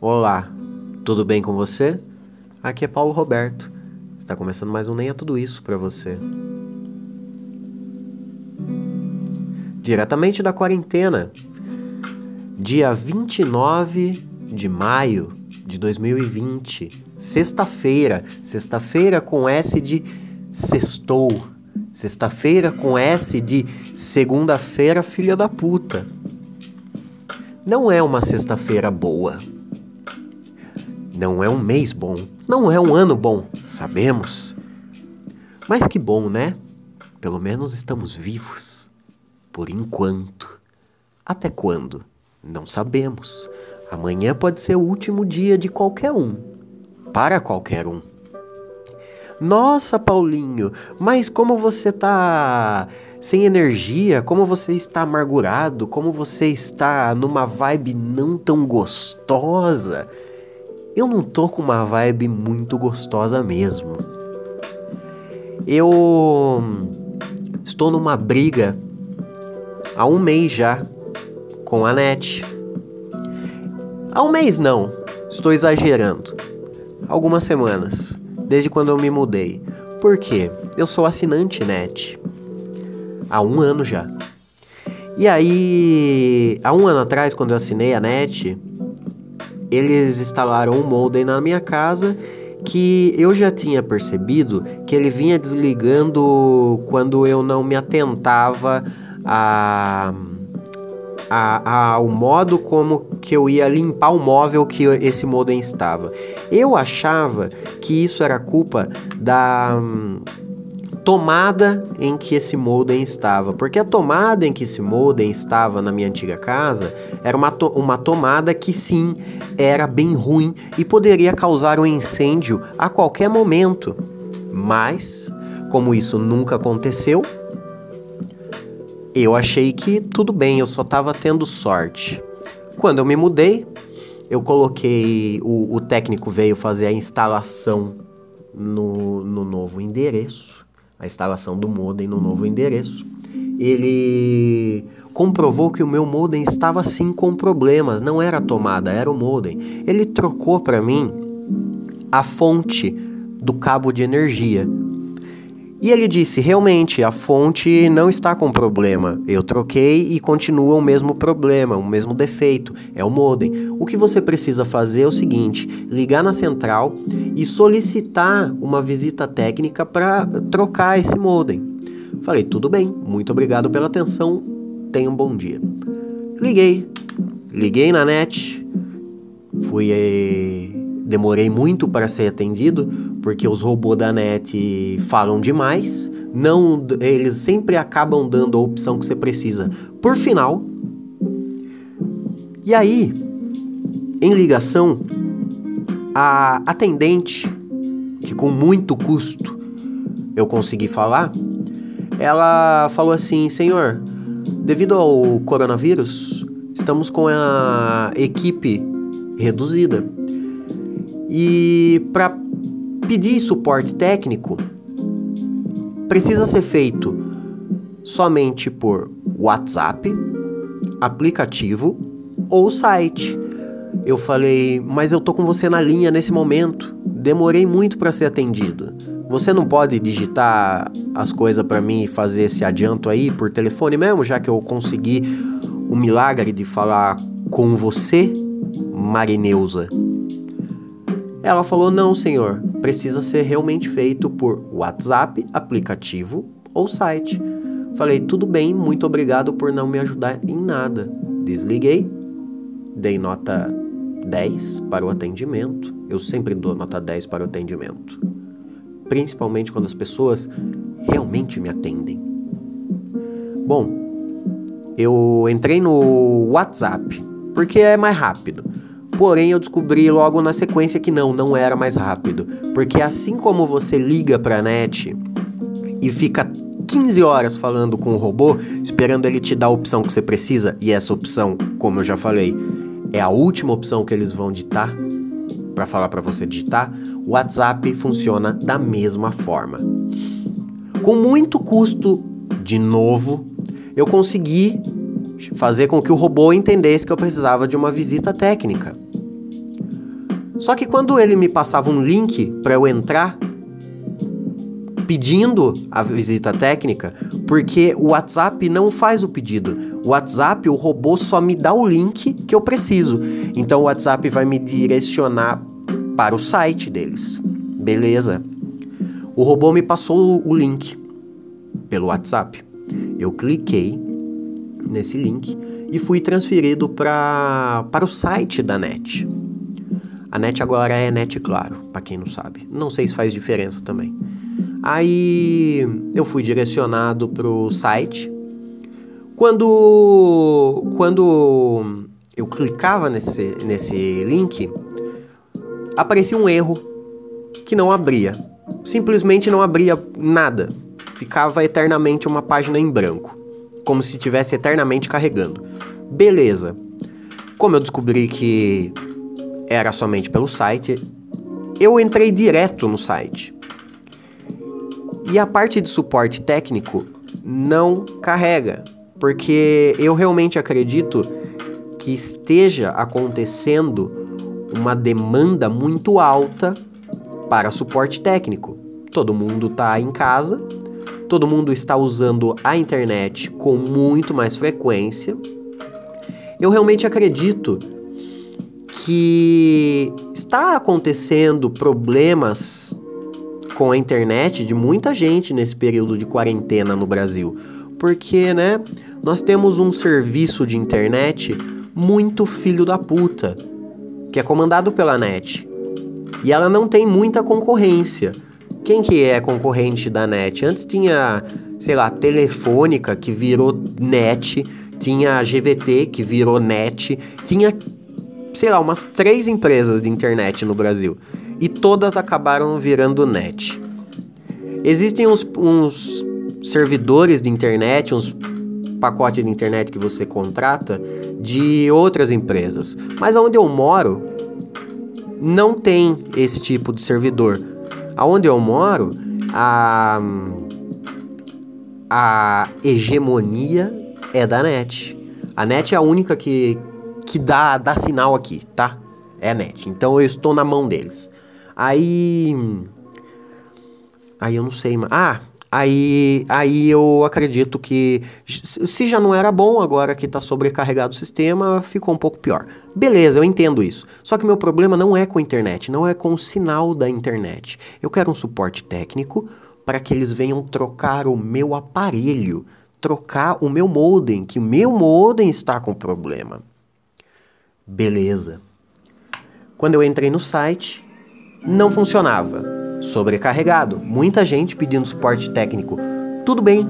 Olá, tudo bem com você? Aqui é Paulo Roberto. Está começando mais um Nem é Tudo Isso para você. Diretamente da quarentena, dia 29 de maio de 2020, sexta-feira, sexta-feira com S de sextou, sexta-feira com S de segunda-feira, filha da puta. Não é uma sexta-feira boa. Não é um mês bom. Não é um ano bom. Sabemos. Mas que bom, né? Pelo menos estamos vivos. Por enquanto. Até quando? Não sabemos. Amanhã pode ser o último dia de qualquer um. Para qualquer um. Nossa, Paulinho, mas como você tá sem energia, como você está amargurado, como você está numa vibe não tão gostosa. Eu não tô com uma vibe muito gostosa mesmo. Eu estou numa briga há um mês já com a net. Há um mês não, estou exagerando. Algumas semanas desde quando eu me mudei. Por quê? Eu sou assinante net. Há um ano já. E aí, há um ano atrás, quando eu assinei a net, eles instalaram um modem na minha casa que eu já tinha percebido que ele vinha desligando quando eu não me atentava a a, ao modo como que eu ia limpar o móvel que esse modem estava. Eu achava que isso era culpa da tomada em que esse modem estava, porque a tomada em que esse modem estava na minha antiga casa era uma, to uma tomada que sim era bem ruim e poderia causar um incêndio a qualquer momento. Mas, como isso nunca aconteceu, eu achei que tudo bem, eu só estava tendo sorte. Quando eu me mudei, eu coloquei. O, o técnico veio fazer a instalação no, no novo endereço, a instalação do modem no novo endereço. Ele comprovou que o meu modem estava sim com problemas, não era a tomada, era o modem. Ele trocou para mim a fonte do cabo de energia. E ele disse: realmente, a fonte não está com problema. Eu troquei e continua o mesmo problema, o mesmo defeito. É o modem. O que você precisa fazer é o seguinte: ligar na central e solicitar uma visita técnica para trocar esse modem. Falei: tudo bem, muito obrigado pela atenção. Tenha um bom dia. Liguei. Liguei na net. Fui. Demorei muito para ser atendido, porque os robôs da net falam demais, não, eles sempre acabam dando a opção que você precisa por final. E aí, em ligação, a atendente, que com muito custo eu consegui falar, ela falou assim: Senhor, devido ao coronavírus, estamos com a equipe reduzida. E para pedir suporte técnico, precisa ser feito somente por WhatsApp, aplicativo ou site. Eu falei, mas eu tô com você na linha nesse momento. Demorei muito para ser atendido. Você não pode digitar as coisas para mim e fazer esse adianto aí por telefone mesmo, já que eu consegui o milagre de falar com você, Marineusa. Ela falou: não, senhor, precisa ser realmente feito por WhatsApp, aplicativo ou site. Falei: tudo bem, muito obrigado por não me ajudar em nada. Desliguei, dei nota 10 para o atendimento. Eu sempre dou nota 10 para o atendimento. Principalmente quando as pessoas realmente me atendem. Bom, eu entrei no WhatsApp porque é mais rápido. Porém, eu descobri logo na sequência que não, não era mais rápido. Porque assim como você liga pra net e fica 15 horas falando com o robô, esperando ele te dar a opção que você precisa, e essa opção, como eu já falei, é a última opção que eles vão ditar para falar para você digitar, o WhatsApp funciona da mesma forma. Com muito custo, de novo, eu consegui fazer com que o robô entendesse que eu precisava de uma visita técnica. Só que quando ele me passava um link para eu entrar, pedindo a visita técnica, porque o WhatsApp não faz o pedido. O WhatsApp, o robô só me dá o link que eu preciso. Então o WhatsApp vai me direcionar para o site deles. Beleza. O robô me passou o link pelo WhatsApp. Eu cliquei nesse link e fui transferido pra, para o site da NET. A NET agora é NET Claro, para quem não sabe. Não sei se faz diferença também. Aí eu fui direcionado pro site. Quando quando eu clicava nesse, nesse link, aparecia um erro que não abria. Simplesmente não abria nada. Ficava eternamente uma página em branco, como se estivesse eternamente carregando. Beleza. Como eu descobri que era somente pelo site, eu entrei direto no site. E a parte de suporte técnico não carrega, porque eu realmente acredito que esteja acontecendo uma demanda muito alta para suporte técnico. Todo mundo está em casa, todo mundo está usando a internet com muito mais frequência. Eu realmente acredito que está acontecendo problemas com a internet de muita gente nesse período de quarentena no Brasil. Porque, né, nós temos um serviço de internet muito filho da puta, que é comandado pela NET. E ela não tem muita concorrência. Quem que é concorrente da NET? Antes tinha, sei lá, Telefônica, que virou NET, tinha a GVT, que virou NET, tinha, sei lá, umas três empresas de internet no Brasil e todas acabaram virando net. Existem uns, uns servidores de internet, uns pacotes de internet que você contrata de outras empresas, mas onde eu moro não tem esse tipo de servidor. Aonde eu moro, a, a hegemonia é da net. A net é a única que, que dá, dá sinal aqui, tá? É a net. Então eu estou na mão deles. Aí. Aí eu não sei, mas. Ah! Aí, aí eu acredito que se já não era bom, agora que está sobrecarregado o sistema, ficou um pouco pior. Beleza, eu entendo isso. Só que meu problema não é com a internet, não é com o sinal da internet. Eu quero um suporte técnico para que eles venham trocar o meu aparelho, trocar o meu modem, que o meu modem está com problema. Beleza. Quando eu entrei no site, não funcionava. Sobrecarregado, muita gente pedindo suporte técnico. Tudo bem,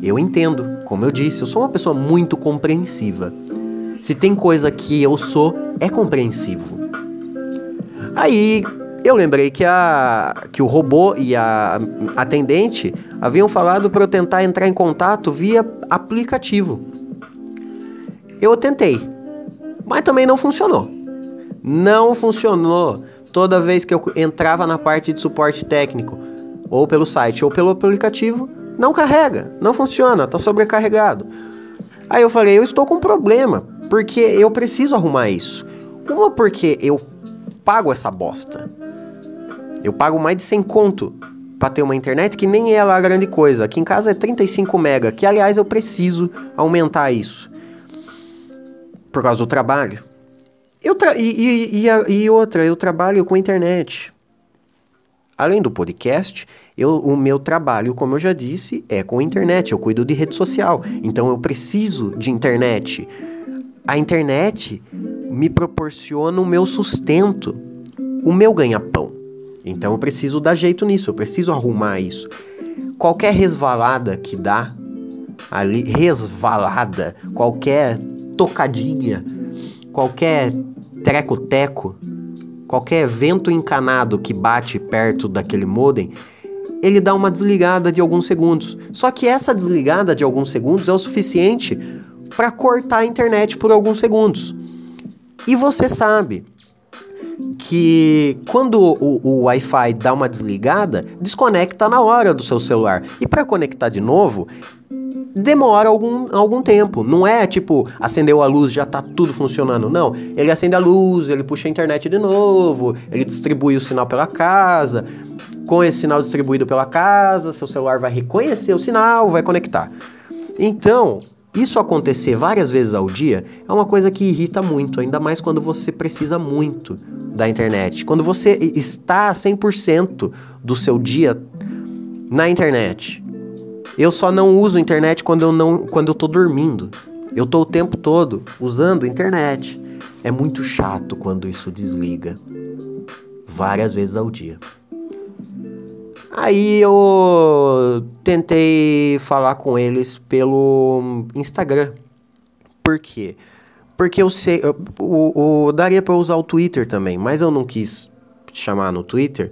eu entendo. Como eu disse, eu sou uma pessoa muito compreensiva. Se tem coisa que eu sou, é compreensivo. Aí eu lembrei que, a, que o robô e a atendente haviam falado para eu tentar entrar em contato via aplicativo. Eu tentei, mas também não funcionou. Não funcionou toda vez que eu entrava na parte de suporte técnico, ou pelo site ou pelo aplicativo, não carrega, não funciona, tá sobrecarregado. Aí eu falei, eu estou com um problema, porque eu preciso arrumar isso. Uma porque eu pago essa bosta. Eu pago mais de 100 conto para ter uma internet que nem é lá grande coisa. Aqui em casa é 35 mega, que aliás eu preciso aumentar isso. Por causa do trabalho. Eu tra e, e, e, a, e, outra, eu trabalho com internet. Além do podcast, eu, o meu trabalho, como eu já disse, é com internet. Eu cuido de rede social. Então eu preciso de internet. A internet me proporciona o meu sustento, o meu ganha-pão. Então eu preciso dar jeito nisso, eu preciso arrumar isso. Qualquer resvalada que dá ali, resvalada, qualquer tocadinha qualquer treco-teco, qualquer vento encanado que bate perto daquele modem, ele dá uma desligada de alguns segundos. Só que essa desligada de alguns segundos é o suficiente para cortar a internet por alguns segundos. E você sabe que quando o, o Wi-Fi dá uma desligada, desconecta na hora do seu celular. E para conectar de novo, demora algum, algum tempo. Não é tipo, acendeu a luz, já tá tudo funcionando. Não. Ele acende a luz, ele puxa a internet de novo, ele distribui o sinal pela casa. Com esse sinal distribuído pela casa, seu celular vai reconhecer o sinal, vai conectar. Então, isso acontecer várias vezes ao dia é uma coisa que irrita muito, ainda mais quando você precisa muito da internet. Quando você está 100% do seu dia na internet. Eu só não uso internet quando eu não quando eu tô dormindo. Eu tô o tempo todo usando internet. É muito chato quando isso desliga. Várias vezes ao dia. Aí eu tentei falar com eles pelo Instagram. Por quê? Porque eu sei. O, o daria para usar o Twitter também, mas eu não quis chamar no Twitter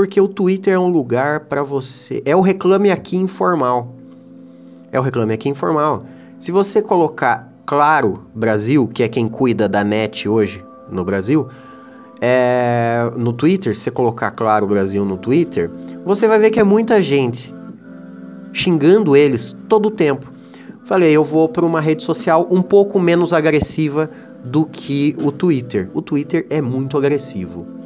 porque o Twitter é um lugar para você. É o reclame aqui informal. É o reclame aqui informal. Se você colocar Claro Brasil, que é quem cuida da net hoje no Brasil, é, no Twitter, se você colocar Claro Brasil no Twitter, você vai ver que é muita gente xingando eles todo o tempo. Falei, eu vou para uma rede social um pouco menos agressiva do que o Twitter. O Twitter é muito agressivo.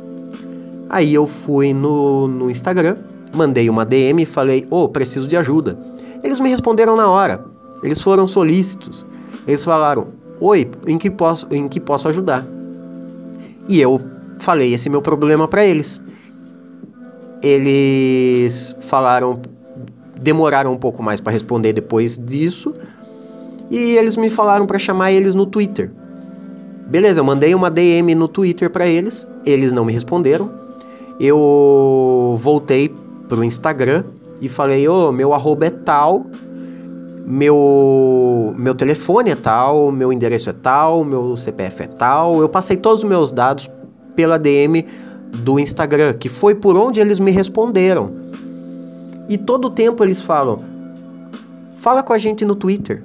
Aí eu fui no, no Instagram, mandei uma DM e falei: Ô, oh, preciso de ajuda. Eles me responderam na hora. Eles foram solícitos. Eles falaram: Oi, em que posso, em que posso ajudar? E eu falei esse meu problema para eles. Eles falaram, demoraram um pouco mais para responder depois disso. E eles me falaram para chamar eles no Twitter. Beleza, eu mandei uma DM no Twitter para eles, eles não me responderam eu voltei pro Instagram e falei, ô, oh, meu arroba é tal, meu, meu telefone é tal, meu endereço é tal, meu CPF é tal. Eu passei todos os meus dados pela DM do Instagram, que foi por onde eles me responderam. E todo tempo eles falam: fala com a gente no Twitter.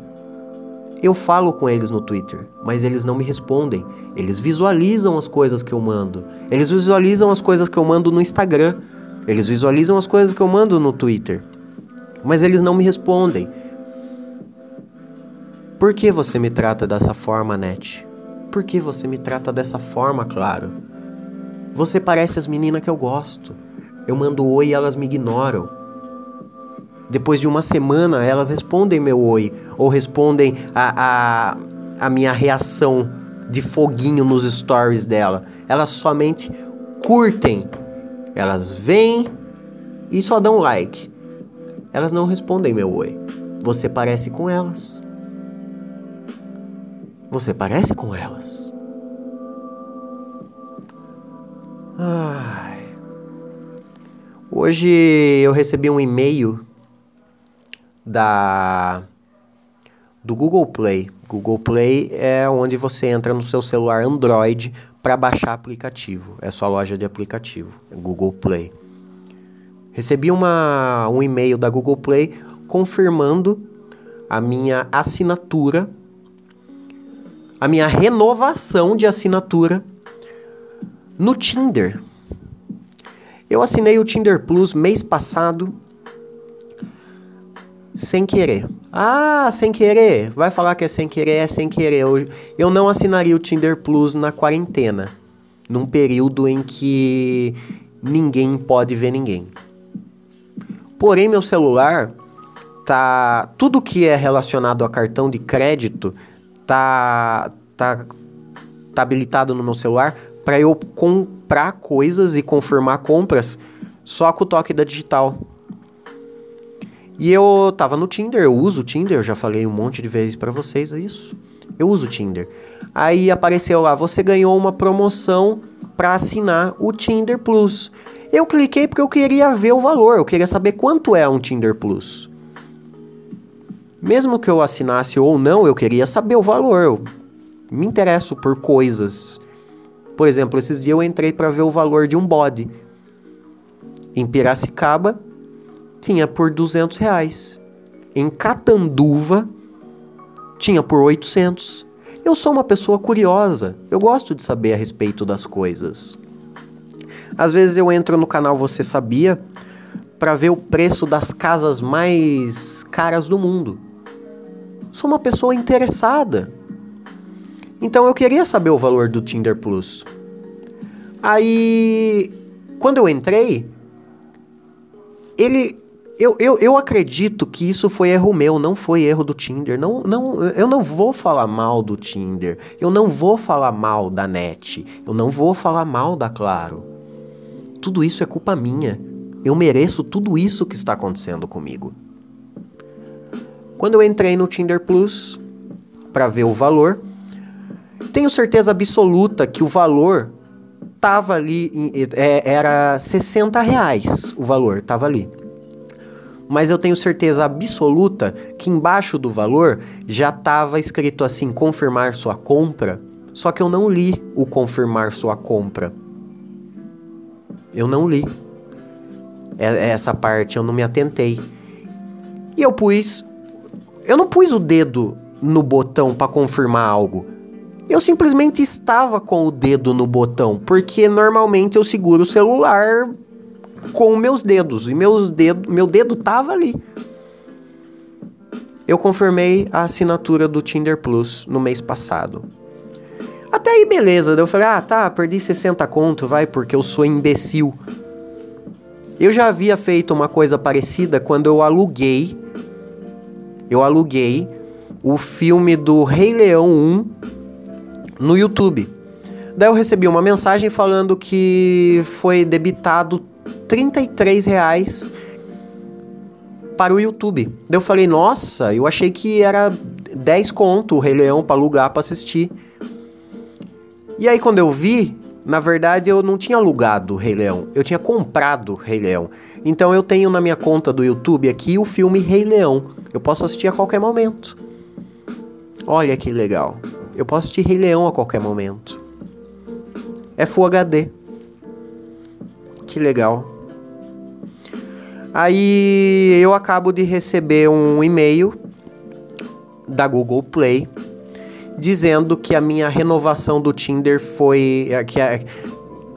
Eu falo com eles no Twitter, mas eles não me respondem. Eles visualizam as coisas que eu mando. Eles visualizam as coisas que eu mando no Instagram. Eles visualizam as coisas que eu mando no Twitter. Mas eles não me respondem. Por que você me trata dessa forma, Net? Por que você me trata dessa forma, claro? Você parece as meninas que eu gosto. Eu mando oi e elas me ignoram. Depois de uma semana, elas respondem meu oi ou respondem a, a, a minha reação de foguinho nos stories dela. Elas somente curtem. Elas vêm e só dão like. Elas não respondem meu oi. Você parece com elas. Você parece com elas. Ai. Hoje eu recebi um e-mail da do Google Play. Google Play é onde você entra no seu celular Android para baixar aplicativo. É sua loja de aplicativo, Google Play. Recebi uma, um e-mail da Google Play confirmando a minha assinatura, a minha renovação de assinatura no Tinder. Eu assinei o Tinder Plus mês passado sem querer. Ah, sem querer. Vai falar que é sem querer, é sem querer. Eu, eu não assinaria o Tinder Plus na quarentena, num período em que ninguém pode ver ninguém. Porém, meu celular tá tudo que é relacionado a cartão de crédito tá tá tá habilitado no meu celular para eu comprar coisas e confirmar compras só com o toque da digital. E eu tava no Tinder, eu uso o Tinder, eu já falei um monte de vezes para vocês isso. Eu uso o Tinder. Aí apareceu lá, você ganhou uma promoção para assinar o Tinder Plus. Eu cliquei porque eu queria ver o valor, eu queria saber quanto é um Tinder Plus. Mesmo que eu assinasse ou não, eu queria saber o valor. Eu me interesso por coisas. Por exemplo, esses dias eu entrei para ver o valor de um bode. Em Piracicaba, tinha por 200 reais. Em Catanduva, tinha por 800. Eu sou uma pessoa curiosa, eu gosto de saber a respeito das coisas. Às vezes eu entro no canal Você Sabia para ver o preço das casas mais caras do mundo. Sou uma pessoa interessada. Então eu queria saber o valor do Tinder Plus. Aí, quando eu entrei, ele. Eu, eu, eu acredito que isso foi erro meu, não foi erro do Tinder. Não, não, eu não vou falar mal do Tinder. Eu não vou falar mal da net. Eu não vou falar mal da Claro. Tudo isso é culpa minha. Eu mereço tudo isso que está acontecendo comigo. Quando eu entrei no Tinder Plus para ver o valor, tenho certeza absoluta que o valor tava ali, é, era 60 reais o valor, tava ali. Mas eu tenho certeza absoluta que embaixo do valor já tava escrito assim, confirmar sua compra, só que eu não li o confirmar sua compra. Eu não li. Essa parte eu não me atentei. E eu pus. Eu não pus o dedo no botão para confirmar algo. Eu simplesmente estava com o dedo no botão, porque normalmente eu seguro o celular com meus dedos e meus dedo, meu dedo tava ali. Eu confirmei a assinatura do Tinder Plus no mês passado. Até aí, beleza. Eu falei, ah, tá, perdi 60 conto, vai, porque eu sou imbecil. Eu já havia feito uma coisa parecida quando eu aluguei. Eu aluguei o filme do Rei Leão 1 no YouTube. Daí eu recebi uma mensagem falando que foi debitado 33 reais para o YouTube. Daí eu falei, nossa, eu achei que era 10 conto o Rei Leão para alugar para assistir. E aí quando eu vi, na verdade eu não tinha alugado o Rei Leão, eu tinha comprado o Rei Leão. Então eu tenho na minha conta do YouTube aqui o filme Rei Leão. Eu posso assistir a qualquer momento. Olha que legal. Eu posso assistir Rei Leão a qualquer momento. É Full HD. Que legal. Aí eu acabo de receber um e-mail da Google Play dizendo que a minha renovação do Tinder foi eh, que a,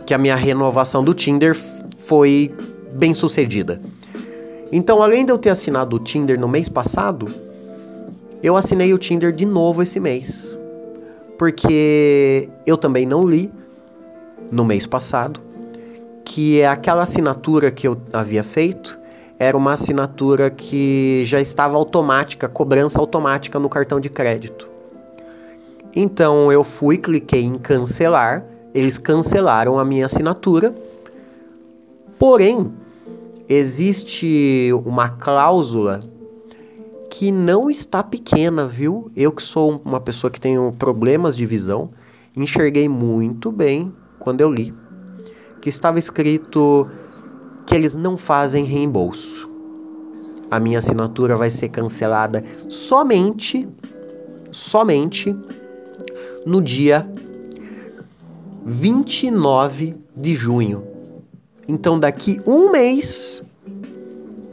que a minha renovação do Tinder foi bem sucedida. Então, além de eu ter assinado o Tinder no mês passado, eu assinei o Tinder de novo esse mês porque eu também não li no mês passado que é aquela assinatura que eu havia feito era uma assinatura que já estava automática, cobrança automática no cartão de crédito. Então eu fui, cliquei em cancelar, eles cancelaram a minha assinatura. Porém, existe uma cláusula que não está pequena, viu? Eu que sou uma pessoa que tenho problemas de visão, enxerguei muito bem quando eu li que estava escrito que eles não fazem reembolso. A minha assinatura vai ser cancelada somente somente no dia 29 de junho. Então daqui um mês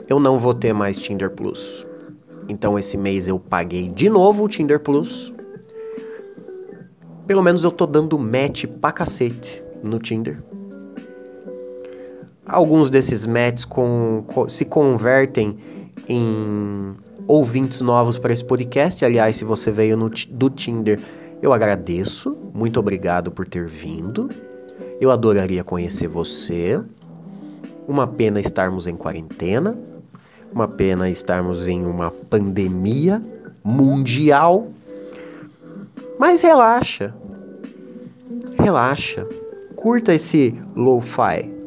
eu não vou ter mais Tinder Plus. Então esse mês eu paguei de novo o Tinder Plus. Pelo menos eu tô dando match pra cacete no Tinder. Alguns desses matches com, com, se convertem em ouvintes novos para esse podcast. Aliás, se você veio no, do Tinder, eu agradeço. Muito obrigado por ter vindo. Eu adoraria conhecer você. Uma pena estarmos em quarentena. Uma pena estarmos em uma pandemia mundial. Mas relaxa. Relaxa. Curta esse lo-fi.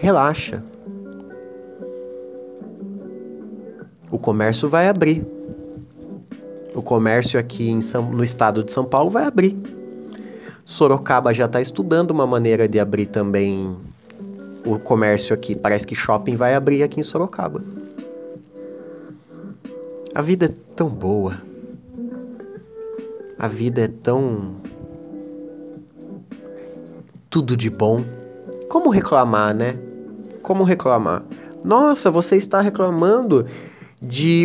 Relaxa. O comércio vai abrir. O comércio aqui em São, no estado de São Paulo vai abrir. Sorocaba já está estudando uma maneira de abrir também o comércio aqui. Parece que shopping vai abrir aqui em Sorocaba. A vida é tão boa. A vida é tão. Tudo de bom. Como reclamar, né? Como reclamar? Nossa, você está reclamando de,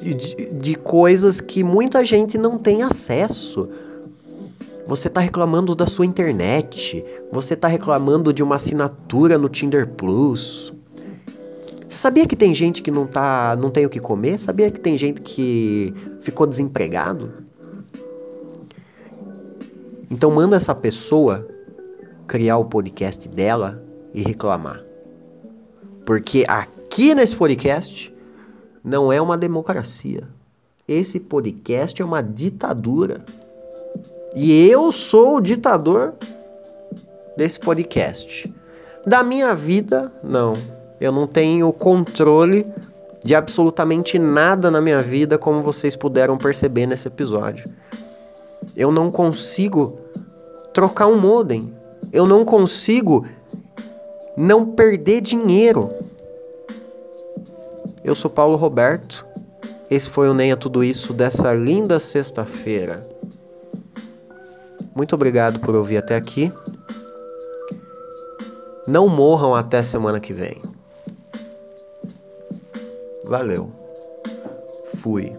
de, de coisas que muita gente não tem acesso. Você está reclamando da sua internet. Você está reclamando de uma assinatura no Tinder Plus. Você sabia que tem gente que não tá, não tem o que comer? Sabia que tem gente que ficou desempregado? Então manda essa pessoa criar o podcast dela e reclamar. Porque aqui nesse podcast não é uma democracia. Esse podcast é uma ditadura. E eu sou o ditador desse podcast. Da minha vida, não. Eu não tenho controle de absolutamente nada na minha vida, como vocês puderam perceber nesse episódio. Eu não consigo trocar um modem. Eu não consigo não perder dinheiro. Eu sou Paulo Roberto. Esse foi o Nem é Tudo Isso dessa linda sexta-feira. Muito obrigado por ouvir até aqui. Não morram até semana que vem. Valeu. Fui.